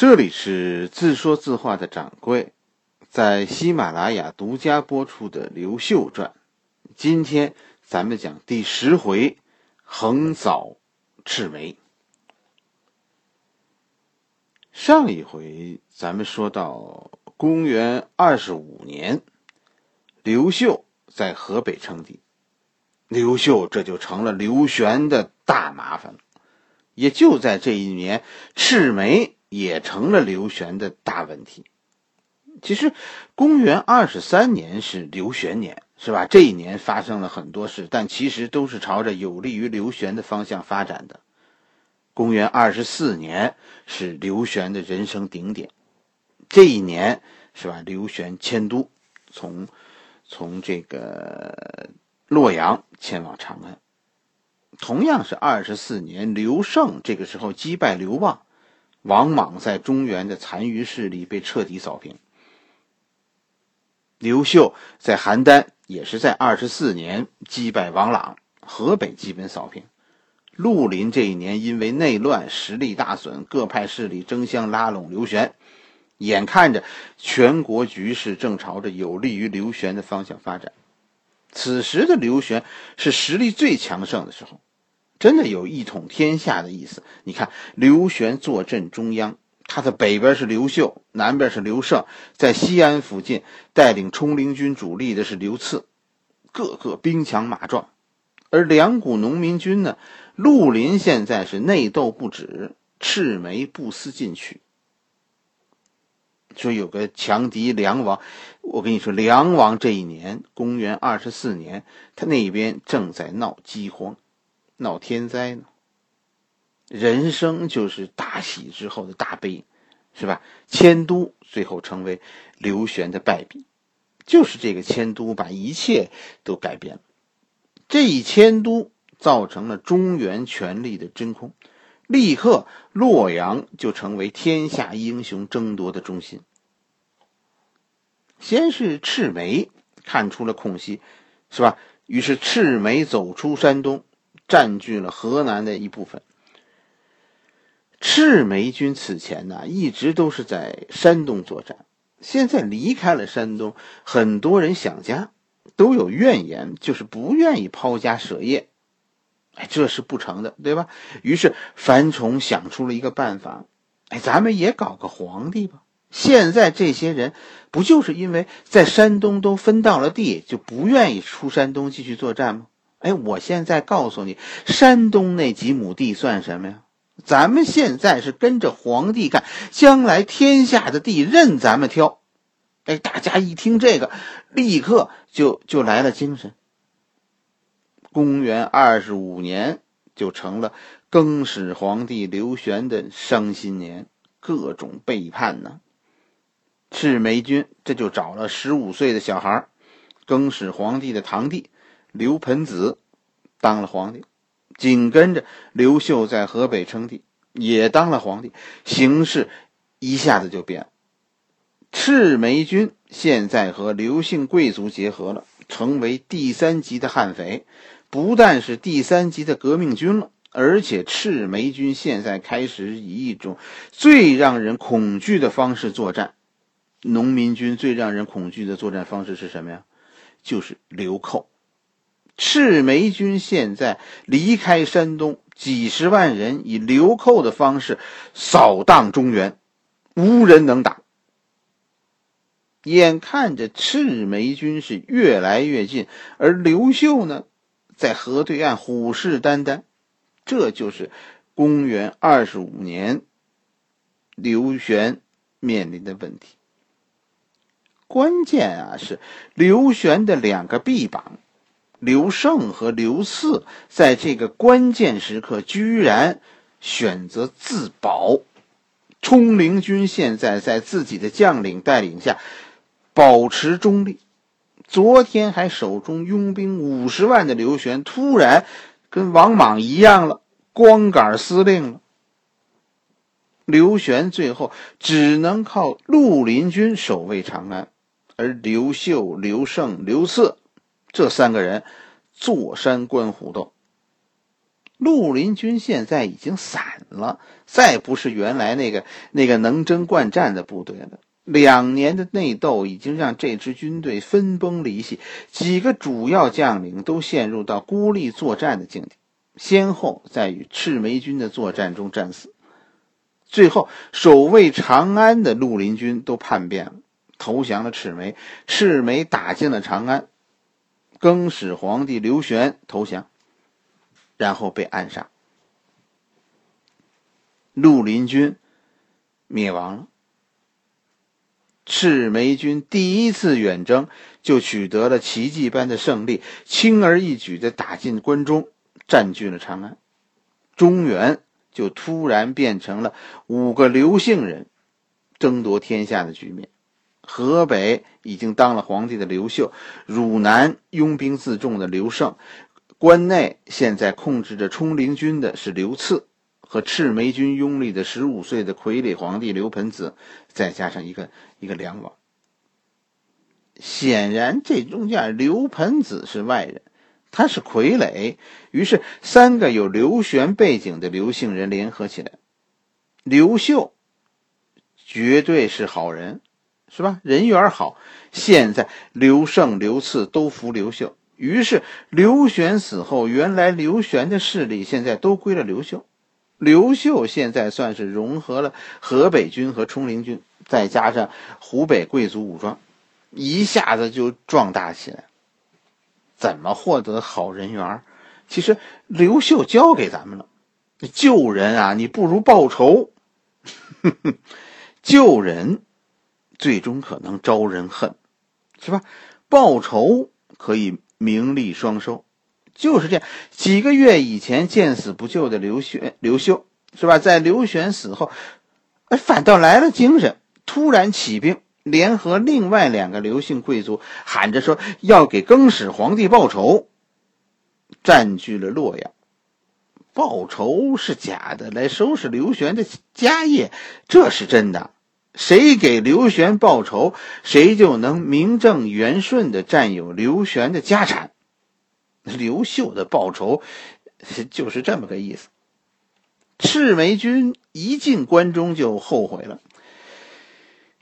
这里是自说自话的掌柜，在喜马拉雅独家播出的《刘秀传》，今天咱们讲第十回横扫赤眉。上一回咱们说到公元二十五年，刘秀在河北称帝，刘秀这就成了刘玄的大麻烦了。也就在这一年，赤眉。也成了刘玄的大问题。其实，公元二十三年是刘玄年，是吧？这一年发生了很多事，但其实都是朝着有利于刘玄的方向发展的。公元二十四年是刘玄的人生顶点，这一年是吧？刘玄迁都，从从这个洛阳迁往长安。同样是二十四年，刘胜这个时候击败刘旺。王莽在中原的残余势力被彻底扫平。刘秀在邯郸也是在二十四年击败王朗，河北基本扫平。绿林这一年因为内乱实力大损，各派势力争相拉拢刘玄，眼看着全国局势正朝着有利于刘玄的方向发展。此时的刘玄是实力最强盛的时候。真的有一统天下的意思。你看，刘玄坐镇中央，他的北边是刘秀，南边是刘胜，在西安附近带领冲灵军主力的是刘赐，个个兵强马壮。而两股农民军呢，绿林现在是内斗不止，赤眉不思进取。说有个强敌梁王，我跟你说，梁王这一年，公元二十四年，他那边正在闹饥荒。闹天灾呢？人生就是大喜之后的大悲，是吧？迁都最后成为刘玄的败笔，就是这个迁都把一切都改变了。这一迁都造成了中原权力的真空，立刻洛阳就成为天下英雄争夺的中心。先是赤眉看出了空隙，是吧？于是赤眉走出山东。占据了河南的一部分。赤眉军此前呢，一直都是在山东作战，现在离开了山东，很多人想家，都有怨言，就是不愿意抛家舍业。哎，这是不成的，对吧？于是樊崇想出了一个办法，哎，咱们也搞个皇帝吧。现在这些人不就是因为在山东都分到了地，就不愿意出山东继续作战吗？哎，我现在告诉你，山东那几亩地算什么呀？咱们现在是跟着皇帝干，将来天下的地任咱们挑。哎，大家一听这个，立刻就就来了精神。公元二十五年就成了更始皇帝刘玄的伤心年，各种背叛呢。赤眉军这就找了十五岁的小孩，更始皇帝的堂弟。刘盆子当了皇帝，紧跟着刘秀在河北称帝，也当了皇帝，形势一下子就变了。赤眉军现在和刘姓贵族结合了，成为第三级的悍匪，不但是第三级的革命军了，而且赤眉军现在开始以一种最让人恐惧的方式作战。农民军最让人恐惧的作战方式是什么呀？就是流寇。赤眉军现在离开山东，几十万人以流寇的方式扫荡中原，无人能打。眼看着赤眉军是越来越近，而刘秀呢，在河对岸虎视眈眈。这就是公元二十五年刘玄面临的问题。关键啊，是刘玄的两个臂膀。刘胜和刘赐在这个关键时刻居然选择自保，冲灵军现在在自己的将领带领下保持中立。昨天还手中拥兵五十万的刘玄，突然跟王莽一样了，光杆司令了。刘玄最后只能靠绿林军守卫长安，而刘秀、刘胜、刘赐。这三个人坐山观虎斗，绿林军现在已经散了，再不是原来那个那个能征惯战的部队了。两年的内斗已经让这支军队分崩离析，几个主要将领都陷入到孤立作战的境地，先后在与赤眉军的作战中战死。最后，守卫长安的绿林军都叛变了，投降了赤眉。赤眉打进了长安，更始皇帝刘玄投降。然后被暗杀，绿林军灭亡了。赤眉军第一次远征就取得了奇迹般的胜利，轻而易举的打进关中，占据了长安。中原就突然变成了五个刘姓人争夺天下的局面。河北已经当了皇帝的刘秀，汝南拥兵自重的刘胜。关内现在控制着冲灵军的是刘赐，和赤眉军拥立的十五岁的傀儡皇帝刘盆子，再加上一个一个梁王。显然，这中间刘盆子是外人，他是傀儡。于是，三个有刘玄背景的刘姓人联合起来。刘秀绝对是好人，是吧？人缘好。现在刘胜、刘赐都服刘秀。于是，刘玄死后，原来刘玄的势力现在都归了刘秀。刘秀现在算是融合了河北军和冲灵军，再加上湖北贵族武装，一下子就壮大起来。怎么获得好人缘？其实刘秀教给咱们了：救人啊，你不如报仇。救人，最终可能招人恨，是吧？报仇可以。名利双收，就是这样。几个月以前见死不救的刘玄、刘秀，是吧？在刘玄死后，哎，反倒来了精神，突然起兵，联合另外两个刘姓贵族，喊着说要给更始皇帝报仇，占据了洛阳。报仇是假的，来收拾刘玄的家业，这是真的。谁给刘玄报仇，谁就能名正言顺的占有刘玄的家产。刘秀的报仇就是这么个意思。赤眉军一进关中就后悔了，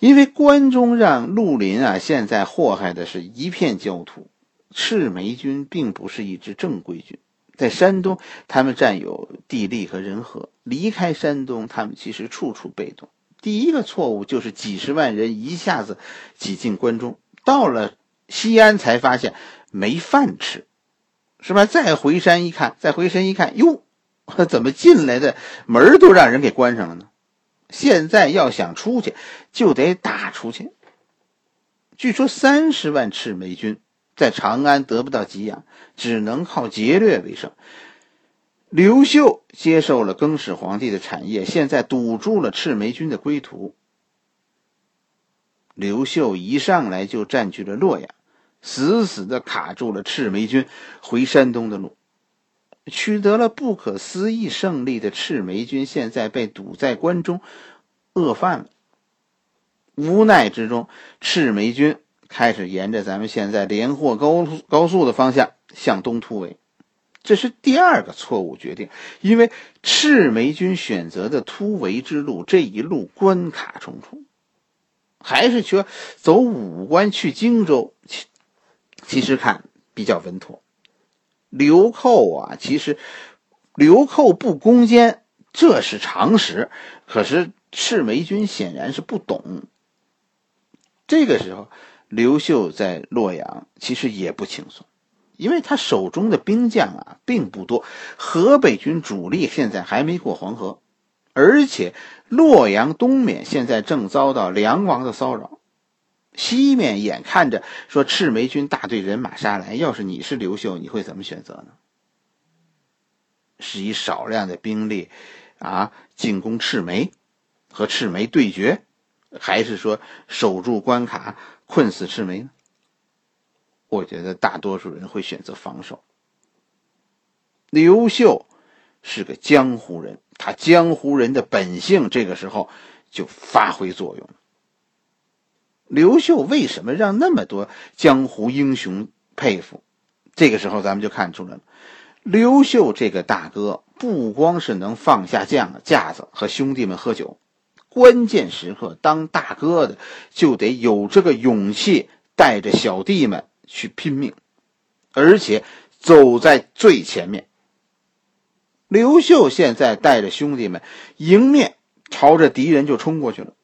因为关中让绿林啊现在祸害的是一片焦土。赤眉军并不是一支正规军，在山东他们占有地利和人和，离开山东他们其实处处被动。第一个错误就是几十万人一下子挤进关中，到了西安才发现没饭吃，是吧？再回山一看，再回山一看，哟，怎么进来的门都让人给关上了呢？现在要想出去，就得打出去。据说三十万赤眉军在长安得不到给养，只能靠劫掠为生。刘秀接受了更始皇帝的产业，现在堵住了赤眉军的归途。刘秀一上来就占据了洛阳，死死的卡住了赤眉军回山东的路，取得了不可思议胜利的赤眉军现在被堵在关中，饿饭了。无奈之中，赤眉军开始沿着咱们现在连霍高速高速的方向向东突围。这是第二个错误决定，因为赤眉军选择的突围之路这一路关卡重重，还是说走武关去荆州，其其实看比较稳妥。流寇啊，其实流寇不攻坚这是常识，可是赤眉军显然是不懂。这个时候，刘秀在洛阳其实也不轻松。因为他手中的兵将啊并不多，河北军主力现在还没过黄河，而且洛阳东面现在正遭到梁王的骚扰，西面眼看着说赤眉军大队人马杀来，要是你是刘秀，你会怎么选择呢？是以少量的兵力啊进攻赤眉，和赤眉对决，还是说守住关卡困死赤眉呢？我觉得大多数人会选择防守。刘秀是个江湖人，他江湖人的本性这个时候就发挥作用了。刘秀为什么让那么多江湖英雄佩服？这个时候咱们就看出来了，刘秀这个大哥不光是能放下架架子和兄弟们喝酒，关键时刻当大哥的就得有这个勇气，带着小弟们去拼命，而且走在最前面。刘秀现在带着兄弟们迎面朝着敌人就冲过去了。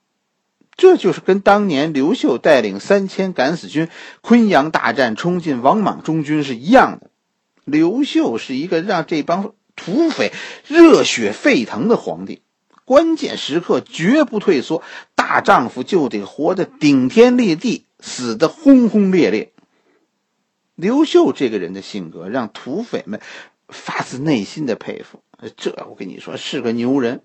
这就是跟当年刘秀带领三千敢死军昆阳大战冲进王莽中军是一样的。刘秀是一个让这帮土匪热血沸腾的皇帝，关键时刻绝不退缩，大丈夫就得活得顶天立地，死得轰轰烈烈。刘秀这个人的性格让土匪们发自内心的佩服，这我跟你说是个牛人。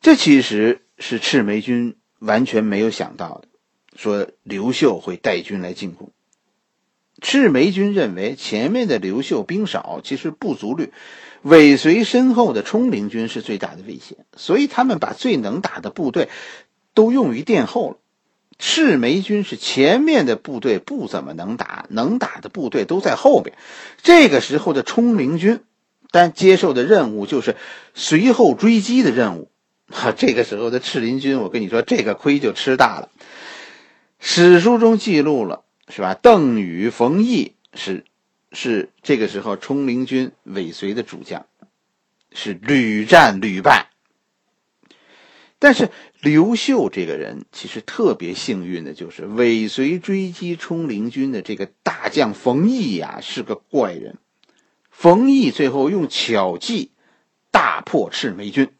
这其实。是赤眉军完全没有想到的，说刘秀会带军来进攻。赤眉军认为前面的刘秀兵少，其实不足虑，尾随身后的冲陵军是最大的威胁，所以他们把最能打的部队都用于殿后了。赤眉军是前面的部队不怎么能打，能打的部队都在后边。这个时候的冲灵军，但接受的任务就是随后追击的任务。哈，这个时候的赤林军，我跟你说，这个亏就吃大了。史书中记录了，是吧？邓禹、冯异是是这个时候冲灵军尾随的主将，是屡战屡败。但是刘秀这个人其实特别幸运的，就是尾随追击冲陵军的这个大将冯异呀，是个怪人。冯异最后用巧计大破赤眉军。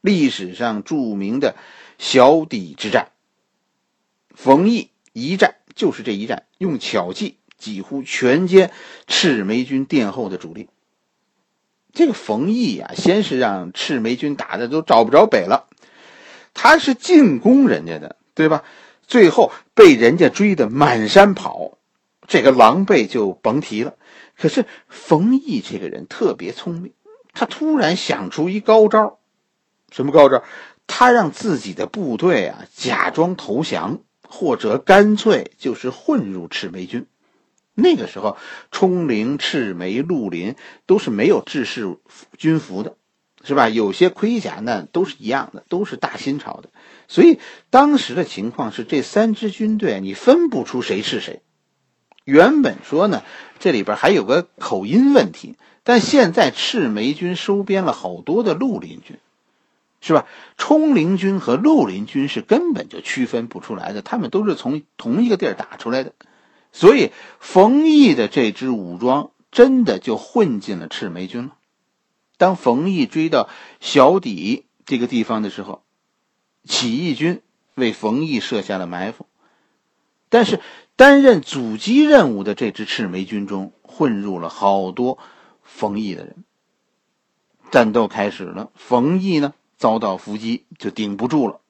历史上著名的小底之战，冯异一战就是这一战，用巧计几乎全歼赤眉军殿后的主力。这个冯异啊，先是让赤眉军打的都找不着北了，他是进攻人家的，对吧？最后被人家追得满山跑，这个狼狈就甭提了。可是冯异这个人特别聪明，他突然想出一高招。什么高招？他让自己的部队啊假装投降，或者干脆就是混入赤眉军。那个时候，冲陵、赤眉、绿林都是没有制式军服的，是吧？有些盔甲呢都是一样的，都是大新朝的。所以当时的情况是，这三支军队你分不出谁是谁。原本说呢，这里边还有个口音问题，但现在赤眉军收编了好多的绿林军。是吧？冲陵军和绿林军是根本就区分不出来的，他们都是从同一个地儿打出来的，所以冯异的这支武装真的就混进了赤眉军了。当冯异追到小底这个地方的时候，起义军为冯异设下了埋伏，但是担任阻击任务的这支赤眉军中混入了好多冯异的人。战斗开始了，冯异呢？遭到伏击就顶不住了，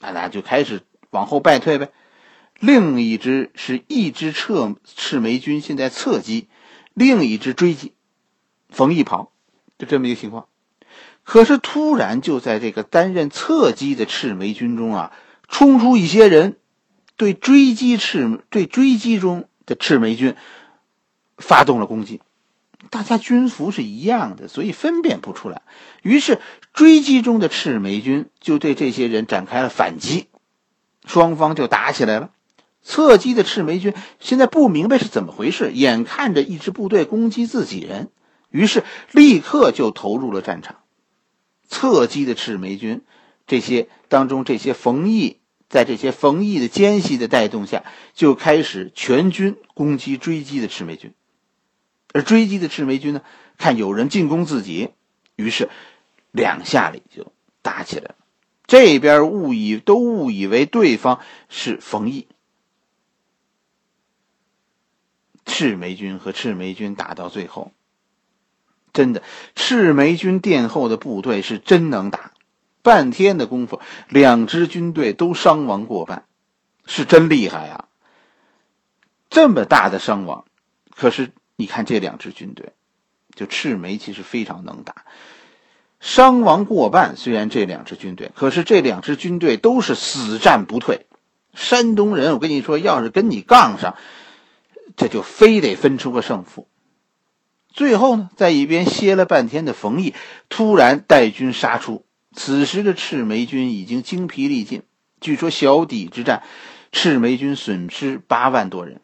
那那就开始往后败退呗。另一支是一支撤赤眉军现在侧击，另一支追击，冯异跑，就这么一个情况。可是突然就在这个担任侧击的赤眉军中啊，冲出一些人，对追击赤对追击中的赤眉军发动了攻击。大家军服是一样的，所以分辨不出来。于是追击中的赤眉军就对这些人展开了反击，双方就打起来了。侧击的赤眉军现在不明白是怎么回事，眼看着一支部队攻击自己人，于是立刻就投入了战场。侧击的赤眉军这些当中，这些冯异在这些冯异的奸细的带动下，就开始全军攻击追击的赤眉军。而追击的赤眉军呢，看有人进攻自己，于是两下里就打起来了。这边误以都误以为对方是冯异。赤眉军和赤眉军打到最后，真的赤眉军殿后的部队是真能打，半天的功夫，两支军队都伤亡过半，是真厉害啊！这么大的伤亡，可是。你看这两支军队，就赤眉其实非常能打，伤亡过半。虽然这两支军队，可是这两支军队都是死战不退。山东人，我跟你说，要是跟你杠上，这就非得分出个胜负。最后呢，在一边歇了半天的冯异突然带军杀出。此时的赤眉军已经精疲力尽，据说小底之战，赤眉军损失八万多人。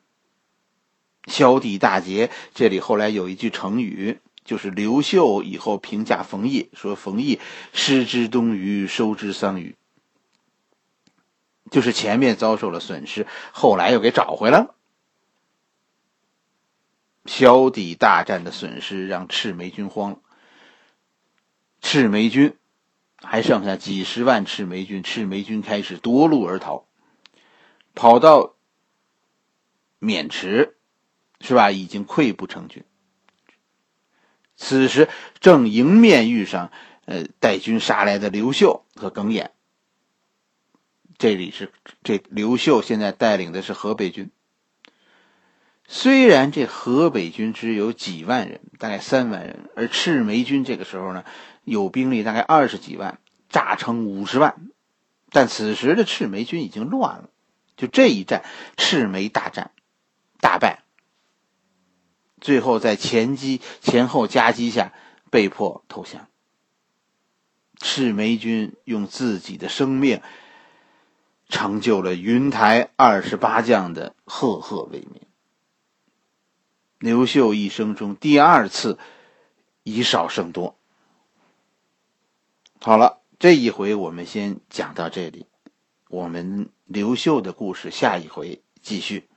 小底大捷，这里后来有一句成语，就是刘秀以后评价冯异说：“冯异失之东隅，收之桑榆。”就是前面遭受了损失，后来又给找回来了。小底大战的损失让赤眉军慌了，赤眉军还剩下几十万赤眉军，赤眉军开始夺路而逃，跑到渑池，是吧？已经溃不成军。此时正迎面遇上呃带军杀来的刘秀和耿弇。这里是这刘秀现在带领的是河北军。虽然这河北军只有几万人，大概三万人，而赤眉军这个时候呢，有兵力大概二十几万，诈称五十万，但此时的赤眉军已经乱了。就这一战，赤眉大战，大败，最后在前击前后夹击下被迫投降。赤眉军用自己的生命，成就了云台二十八将的赫赫威名。刘秀一生中第二次以少胜多。好了，这一回我们先讲到这里，我们刘秀的故事下一回继续。